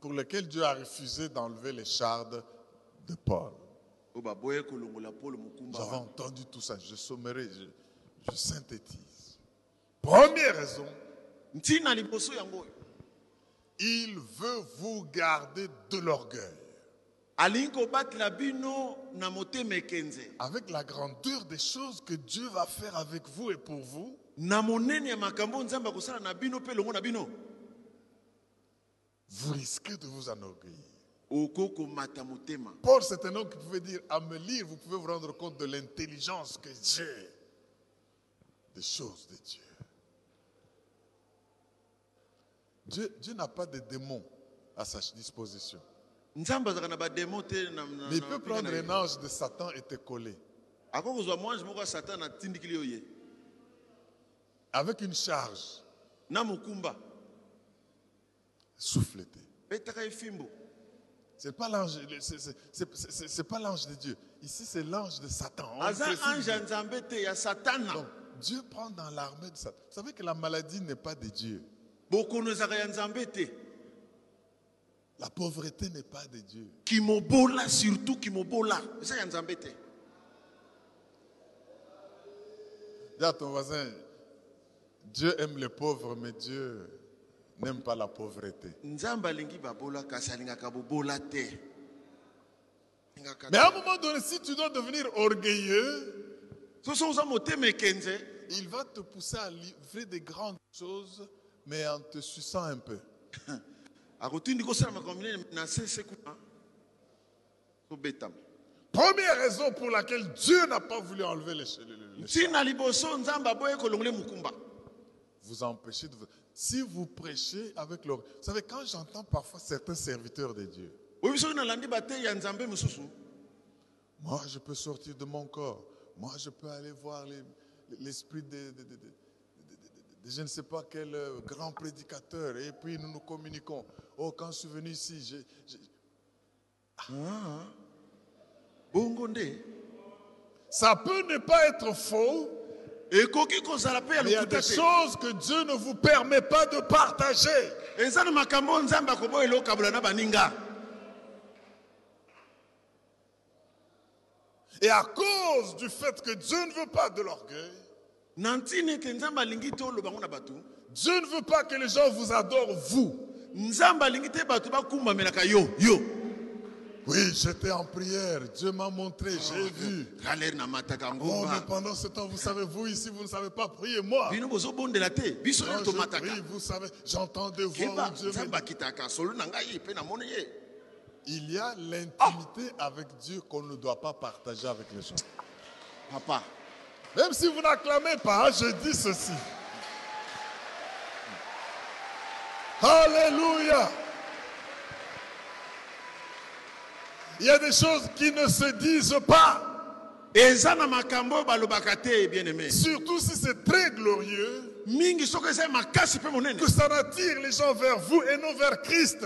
pour lesquelles Dieu a refusé d'enlever les chardes de Paul. J'avais wana. entendu tout ça, je sommerai, je, je synthétise. Première raison, il veut vous garder de l'orgueil. Avec la grandeur des choses que Dieu va faire avec vous et pour vous, na monene ya makambo oyo nzambe akosala na bino mpe elongo na bino vous risquez de vous enorgueillir. Paul, c'est un homme qui pouvait dire, à me lire, vous pouvez vous rendre compte de l'intelligence que j'ai des choses de Dieu. Dieu, Dieu n'a pas de démons à sa disposition. Mais il peut prendre un ange de Satan et te coller. akoki kozwa mwange moko ya satana atindikili yo ye Avec une charge, na mokumba souffleter. betaka ye fimbo C'est pas l'ange, c'est- pas l'ange de Dieu. Ici, c'est l'ange de Satan. Donc, Dieu prend dans l'armée de Satan. Vous savez que la maladie n'est pas de Dieu. La pauvreté n'est pas de Dieu. kimobola surtout kimobola Dis à ton voisin, Dieu aime les pauvres, mais Dieu n'aime pas la pauvreté. Mais à un moment donné, si tu dois devenir orgueilleux, Il va te pousser à livrer des grandes choses, mais en te suçant un peu. Première raison pour laquelle Dieu n'a pas voulu enlever les, les- vous empêcher de... Si vous prêchez avec leur... Vous savez, quand j'entends parfois certains serviteurs de Dieu, moi je peux sortir de mon corps, moi je peux aller voir les- l'esprit de, de- de- de- de- de- de je ne sais pas quel euh, grand prédicateur, et puis nous nous communiquons. Oh, quand je suis venu ici, j'ai- nde. Ça peut ne pas être faux, il y a des choses que Dieu ne vous permet pas de partager. Et à cause du fait que Dieu ne veut pas de l'orgueil, Dieu ne veut pas que les gens vous adorent, vous. Oui, j'étais en prière, Dieu m'a montré, j'ai vu. Oh, mais pendant ce temps, vous savez, vous ici, vous ne savez pas prier, moi. tomataka prie, vous savez, j'entends des voix où Dieu me Il y a l'intimité avec Dieu qu'on ne doit pas partager avec les gens. papa Même si vous n'acclamez pas, hein, je dis ceci. Alléluia. Il y a des choses qui ne se disent pas, surtout si c'est très glorieux, que ça attire les gens vers vous et non vers Christ.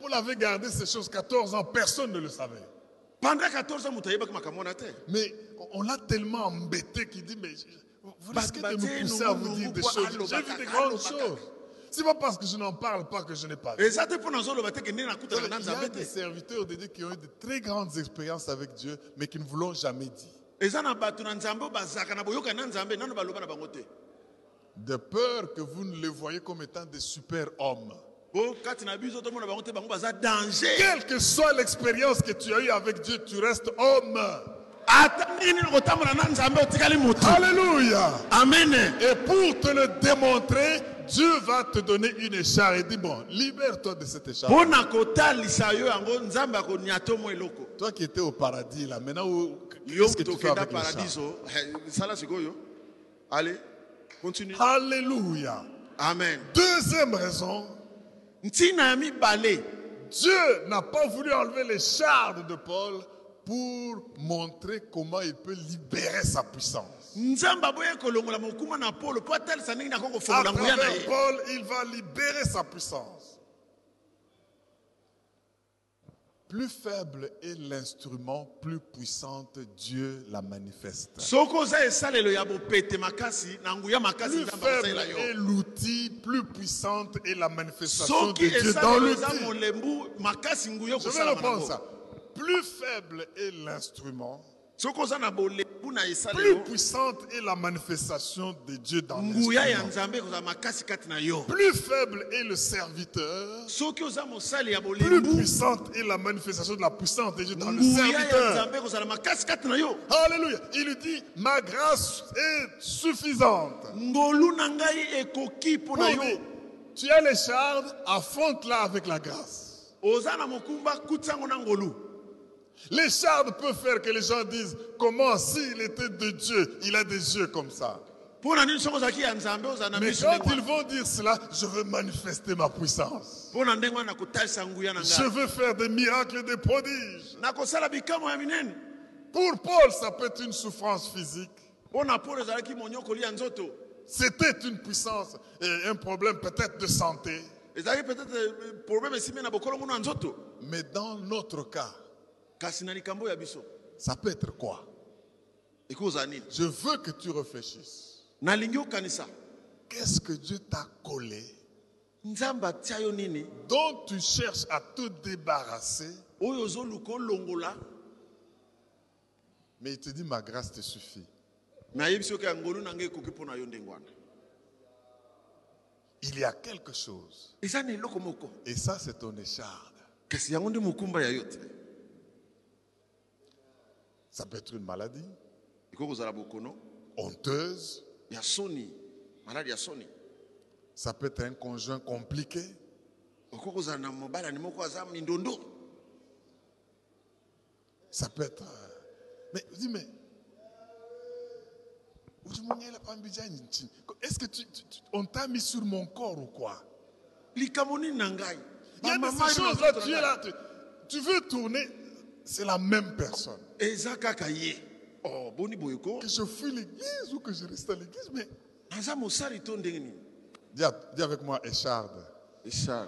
Vous l'avez gardé ces choses 14 ans, personne ne le savait. pendant 14 ans moto ayebaki makambo wana te Mais on l'a tellement embêté qu'il dit, mais vous risquez de me pousser à vous dire des choses. J'ai vu des grandes choses. C'est pas parce que je n'en parle pas que je n'ai pas vu. Il y a des te serviteurs de Dieu qui ont eu de très grandes expériences avec Dieu, mais qui ne vous l'ont jamais dit. De peur que vous ne les voyez comme étant des baza danger Quelle que soit l'expérience que tu as eue avec Dieu, tu restes homme. Alléluia. amen Et pour te le démontrer, Dieu va te donner une écharpe et dit, bon, libère-toi de cette écharpe. Toi qui étais au paradis, là, maintenant, où- yo qu'est-ce que tu fais avec paradiso. Eh, allez continue. Alléluia. amen. Deuxième raison, Dieu n'a pas voulu enlever les chardes de Paul pour montrer comment il peut libérer sa puissance. Nzambe aboyi kolongola mokuma na polo mpo atalisa ndenge nako À kofongola nguya na travers ye Paul, il va libérer sa puissance. Plus faible est l'instrument, plus puissante Dieu la manifeste. Plus faible est l'outil, plus puissante est la manifestation de Dieu dans l'outil. Je vais reprendre ça. Plus faible est l'instrument, plus puissante est la manifestation de Dieu dans l'instrument. Plus faible est le serviteur, plus puissante est la manifestation de la puissance de Dieu dans le serviteur. Alléluia. Il lui dit, ma grâce est suffisante. Pour tu as les chardes, affronte-la avec la grâce. Les chardes peuvent faire que les gens disent, comment s'il était de Dieu, il a des yeux comme ça. Mais quand ils vont dire cela, je veux manifester ma puissance. Je veux faire des miracles et des prodiges. Pour Paul, ça peut être une souffrance physique. C'était une puissance et un problème peut-être de santé. nzoto Mais dans notre cas, ça peut être quoi? Je veux que tu réfléchisses. Qu'est-ce que Dieu t'a collé? Dont tu cherches à te débarrasser, mais il te dit ma grâce te suffit. Il y a quelque chose. Et ça, c'est ton écharde. kasi yango nde mokumba ya yo te Ça peut être une maladie. honteuse, ça peut être un conjoint compliqué, ça peut être... euh, Mais dis, mais... Est-ce que tu, tu- tu- on t'a mis sur mon corps ou quoi? Il y a es là, tu veux tourner, c'est la même personne. oh, Que je fuis l'église ou que je reste à l'église, mais... Dis, dis avec moi, écharde. eshar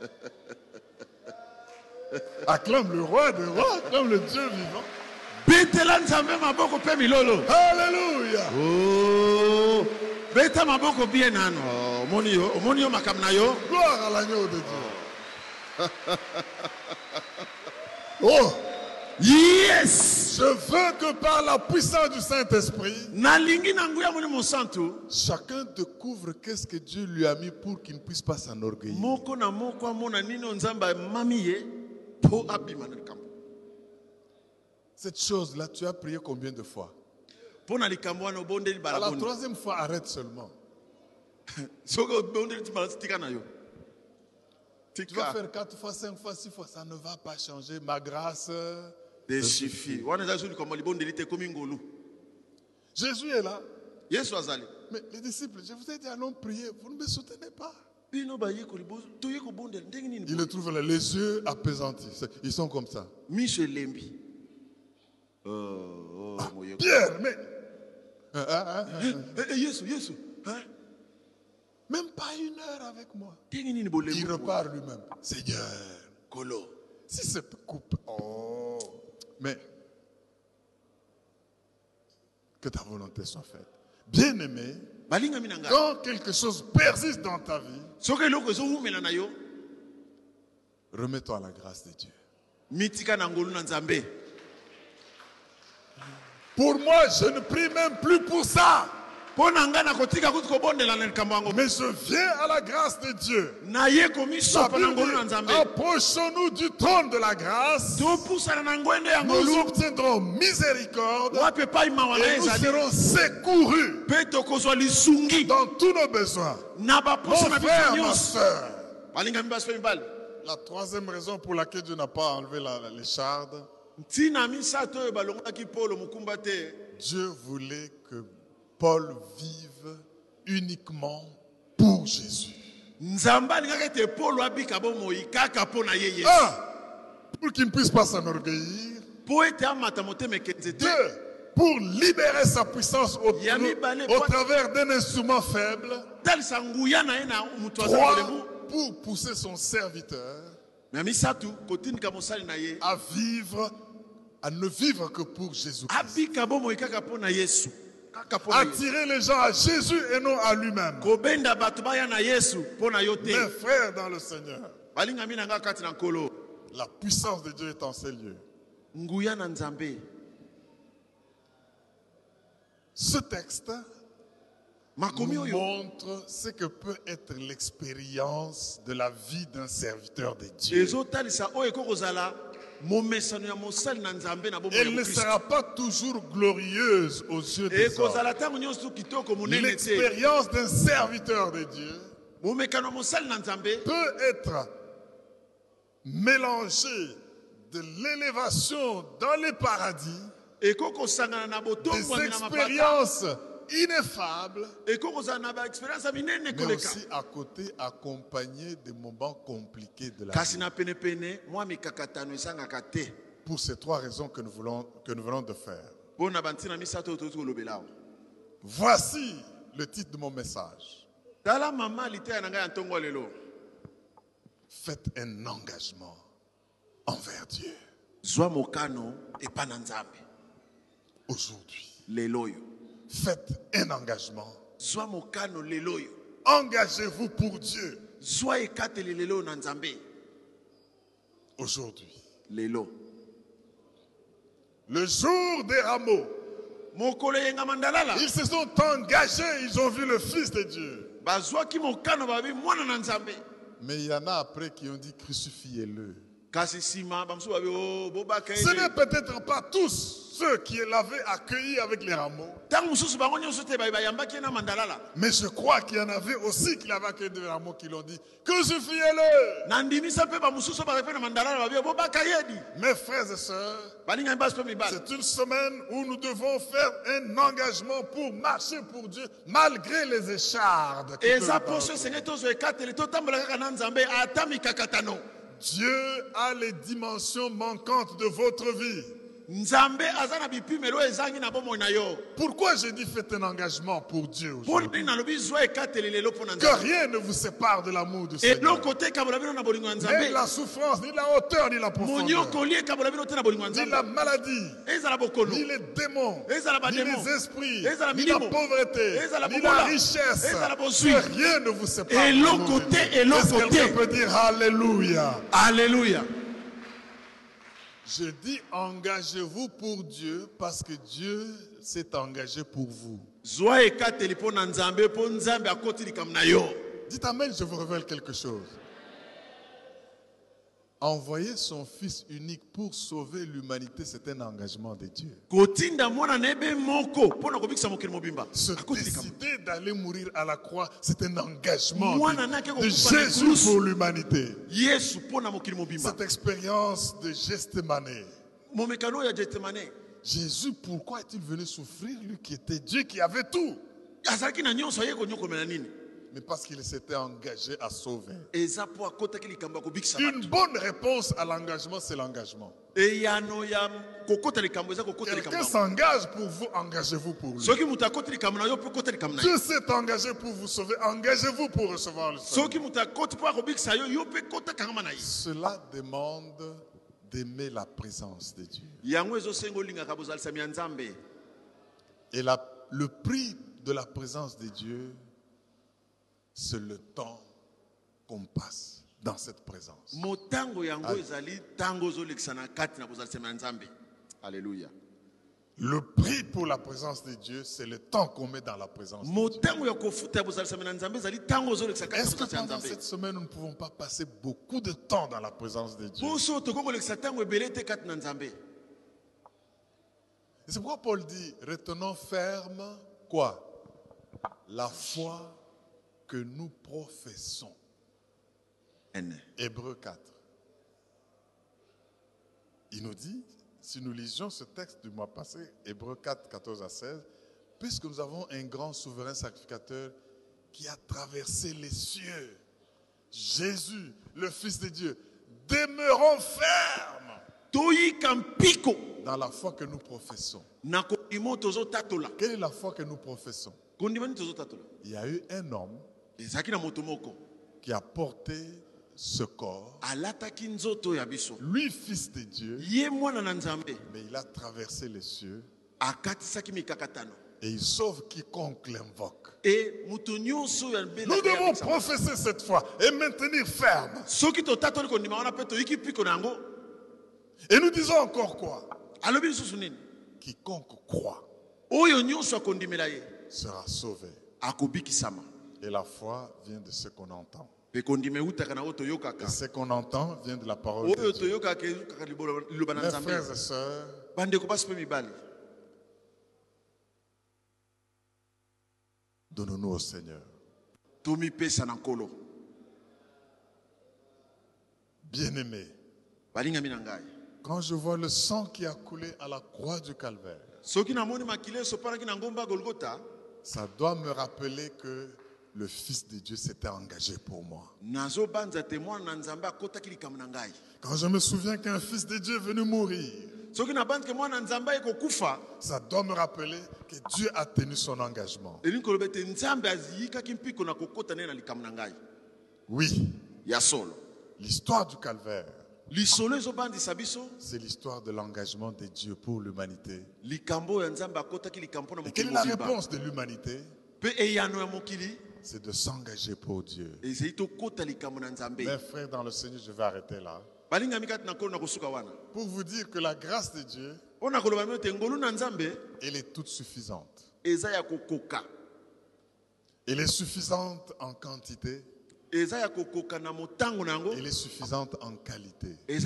Acclame le roi des rois, acclame le Dieu vivant. betela nzambe maboko mpe milolo Alléluia. Oh, beta maboko bien nano Oh, omoni yo omoni yo makambo na yo Gloire à l'agneau de Dieu. oh, yes. Je veux que par la puissance du Saint-Esprit, chacun découvre qu'est-ce que Dieu lui a mis pour qu'il ne puisse pas s'enorgueillir. Cette chose-là, tu as prié combien de fois? À la troisième fois, arrête seulement. soki obondeli ti bala tika na yo Tu vas faire quatre fois, cinq fois, six fois, ça ne va pas changer. Ma grâce. te ngolu Jésus est là. Mais les disciples, je vous ai dit, allons prier. Vous ne me soutenez pas. nini le trouvent là, les yeux apaisantis. Ils sont comme ça. miso elembi Oh, oh, moyeko. Pierre, mais. Hein, hein. Eh, eh, yesu yesu hein? Même pas une heure avec moi. Il repart lui-même. Seigneur, si c'est coupe. Oh. Mais. Que ta volonté soit faite. Bien-aimé, quand quelque chose persiste dans ta vie, remets-toi à la grâce de Dieu. Pour moi, je ne prie même plus pour ça. Mais je viens à la grâce de Dieu. approchons-nous du trône de la grâce. Nous obtiendrons miséricorde et nous serons secourus dans tous nos besoins. Mon frère, ma soeur. La troisième raison pour laquelle Dieu n'a pas enlevé la- l'écharde, Dieu voulait que Paul vive uniquement pour Jésus. Un, pour qu'il ne puisse pas s'enorgueillir. Deux, pour libérer sa puissance au, travers d'un instrument faible. Trois, pour pousser son serviteur à vivre, à ne vivre que pour Jésus. Attirer les gens à Jésus et non à lui-même. Mes frères dans le Seigneur, la puissance de Dieu est en ces lieux. Ce texte nous montre ce que peut être l'expérience de la vie d'un serviteur de Dieu. Elle ne sera pas toujours glorieuse aux yeux des hommes. L'expérience d'un serviteur de Dieu peut être mélangée de l'élévation dans les paradis, des expériences ya minene mais aussi à côté accompagné de moments compliqués de la vie. Pour ces trois raisons que nous, voulons, que nous venons de faire. Voici le titre de mon message. Faites un engagement envers Dieu aujourd'hui. Faites un engagement. Engagez-vous pour Dieu. Aujourd'hui. Le jour des rameaux, ils se sont engagés, ils ont vu le Fils de Dieu. Mais il y en a après qui ont dit crucifiez-le. kasi nsima bamosusu babi o bobaka Ce n'est peut-être pas tous, ceux qui l'avaient accueilli avec les rameaux. Mais je crois qu'il y en avait aussi qui l'avaient accueilli avec les rameaux qui l'ont dit Crucifiez-le bobaka yedi Mes frères et sœurs, c'est une semaine où nous devons faire un engagement pour marcher pour Dieu malgré les échardes. Dieu a les dimensions manquantes de votre vie. Pourquoi j'ai dit faites un engagement pour Dieu Que rien ne vous sépare de l'amour du Seigneur. Ni la souffrance, ni la hauteur, ni la profondeur, ni la maladie, ni les démons, ni les esprits, ni la pauvreté, ni la richesse. Que rien ne vous sépare. de l'amour de Dieu. Est-ce que quelqu'un peut dire Alléluia? Alleluya Je dis engagez-vous pour Dieu parce que Dieu s'est engagé pour vous. Dites Amen, je vous révèle quelque chose. Envoyer son Fils unique pour sauver l'humanité, c'est un engagement de Dieu. Se décider d'aller mourir à la croix, c'est un engagement de, de Jésus pour l'humanité. Cette expérience de jetemane Jésus, pourquoi est-il venu souffrir, lui qui était Dieu, qui avait tout? Mais parce qu'il s'était engagé à sauver. Une bonne réponse à l'engagement, c'est l'engagement. Quelqu'un s'engage pour vous, engagez-vous pour lui. Dieu s'est engagé pour vous sauver, engagez-vous pour recevoir le salut. Cela demande d'aimer la présence de Dieu. Et la- le prix de la présence de Dieu, c'est le temps qu'on passe dans cette présence. alleluya Le prix pour la présence de Dieu, c'est le temps qu'on met dans la présence Est-ce que pendant cette semaine, nous ne pouvons pas passer beaucoup de temps dans la présence de Dieu? C'est pourquoi Paul dit, retenons ferme quoi? La foi que nous professons. Hébreu 4. Il nous dit, si nous lisions ce texte du mois passé, Hébreu 4, 14 à 16, puisque nous avons un grand souverain sacrificateur qui a traversé les cieux, Jésus, le Fils de Dieu, demeurons fermes dans la foi que nous professons. Quelle est la foi que nous professons? Il y a eu un homme qui a porté ce corps, lui fils de Dieu, mais il a traversé les cieux. Et il sauve quiconque l'invoque. Nous devons professer cette foi et maintenir ferme. Et nous disons encore quoi? Quiconque croit sera sauvé. Et la foi vient de ce qu'on entend. Et ce qu'on entend vient de la parole de oyo Dieu. Mes frères et sœurs, donnons-nous au Seigneur. ngai quand je vois le sang qui a coulé à la croix du calvaire, ça doit me rappeler que le Fils de Dieu s'était engagé pour moi. Quand je me souviens qu'un Fils de Dieu est venu mourir, ça doit me rappeler que Dieu a tenu son engagement. Oui, l'histoire du calvaire, c'est l'histoire de l'engagement de Dieu pour l'humanité. Et quelle est la réponse de l'humanité? C'est de s'engager pour Dieu. Mes frères dans le Seigneur, je vais arrêter là. Pour vous dire que la grâce de Dieu, elle est toute suffisante. Elle est suffisante en quantité, Elle est suffisante en qualité. Elle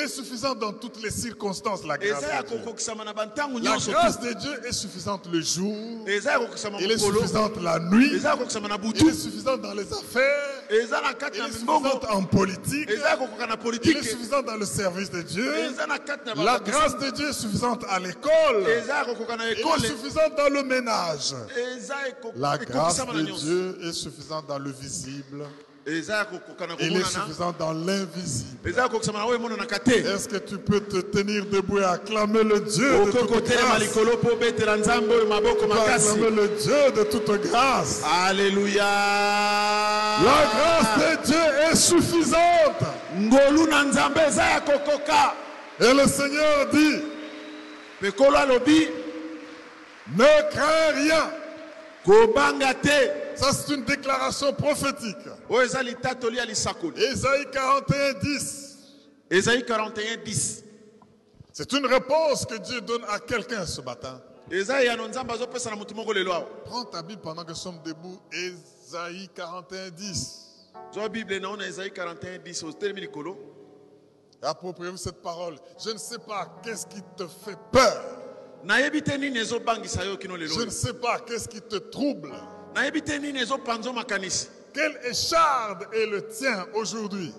est suffisante dans toutes les circonstances, la grâce de Dieu. La grâce de Dieu est suffisante le jour, elle est suffisante la nuit, elle est suffisante dans les affaires, suffisante en politique, elle est politike suffisante dans le service de Dieu. La grâce de Dieu est suffisante à l'école, elle est ekole suffisante dans le ménage. eko- La grâce ekokisama na de Dieu est suffisante dans le visible, elle est komonana suffisante dans l'invisible. Est-ce que tu peux te tenir debout et acclamer le Dieu de toute grâce? acclamer le Dieu de toute grâce. alleluya La grâce de Dieu est suffisante. Et le Seigneur dit, ne crains rien. Ça, c'est une déclaration prophétique. Ésaïe 41, 10. ezali 41 10 C'est une réponse que Dieu donne à quelqu'un ce matin. Prends ta Bible pendant que nous sommes debout. Ésaïe 41, 10. zwa bible ezali 41 10 otelemi likolo Appropriez-vous cette parole. Je ne sais pas qu'est-ce qui te fait peur. Je ne sais pas qu'est-ce qui te trouble. Quelle écharde est le tien aujourd'hui?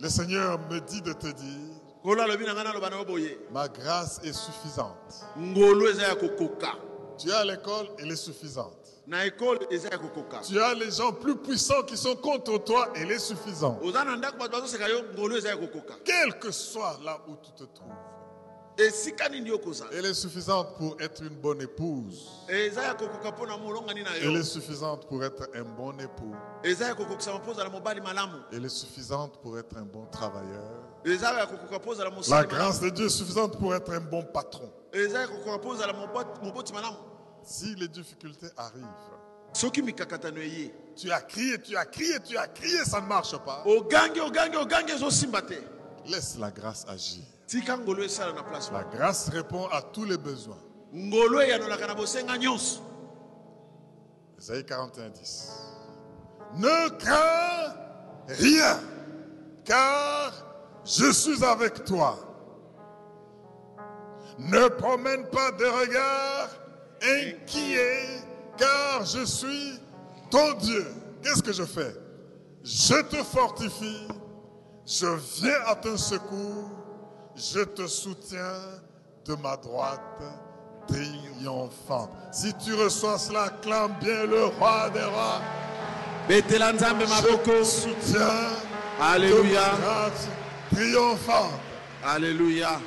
Le Seigneur me dit de te dire, ma grâce est suffisante. Tu es à l'école, elle est suffisante. Tu as les gens plus puissants qui sont contre toi, elle est suffisante. oza na ndako bato bazoseka yo ngolu eza ya kokoka. Quel que soit là où tu te trouves, elle est suffisante pour être une bonne épouse. Elle est suffisante pour être un bon époux. Elle est suffisante pour être un bon travailleur. La grâce de Dieu est suffisante pour être un bon patron. Si les difficultés arrivent, tu as crié, tu as crié, tu as crié, ça ne marche pas. Laisse la grâce agir. Place La grâce répond à tous les besoins. nyonso Isaïe 41, 10. Ne crains rien, car je suis avec toi. Ne promène pas de regard inquiet, car je suis ton Dieu. Qu'est-ce que je fais? Je te fortifie, je viens à ton secours, je te soutiens de ma droite triomphante. Si tu reçois cela, acclame bien le roi des rois. Je te soutiens de Alléluia. ma droite triomphante. aleluya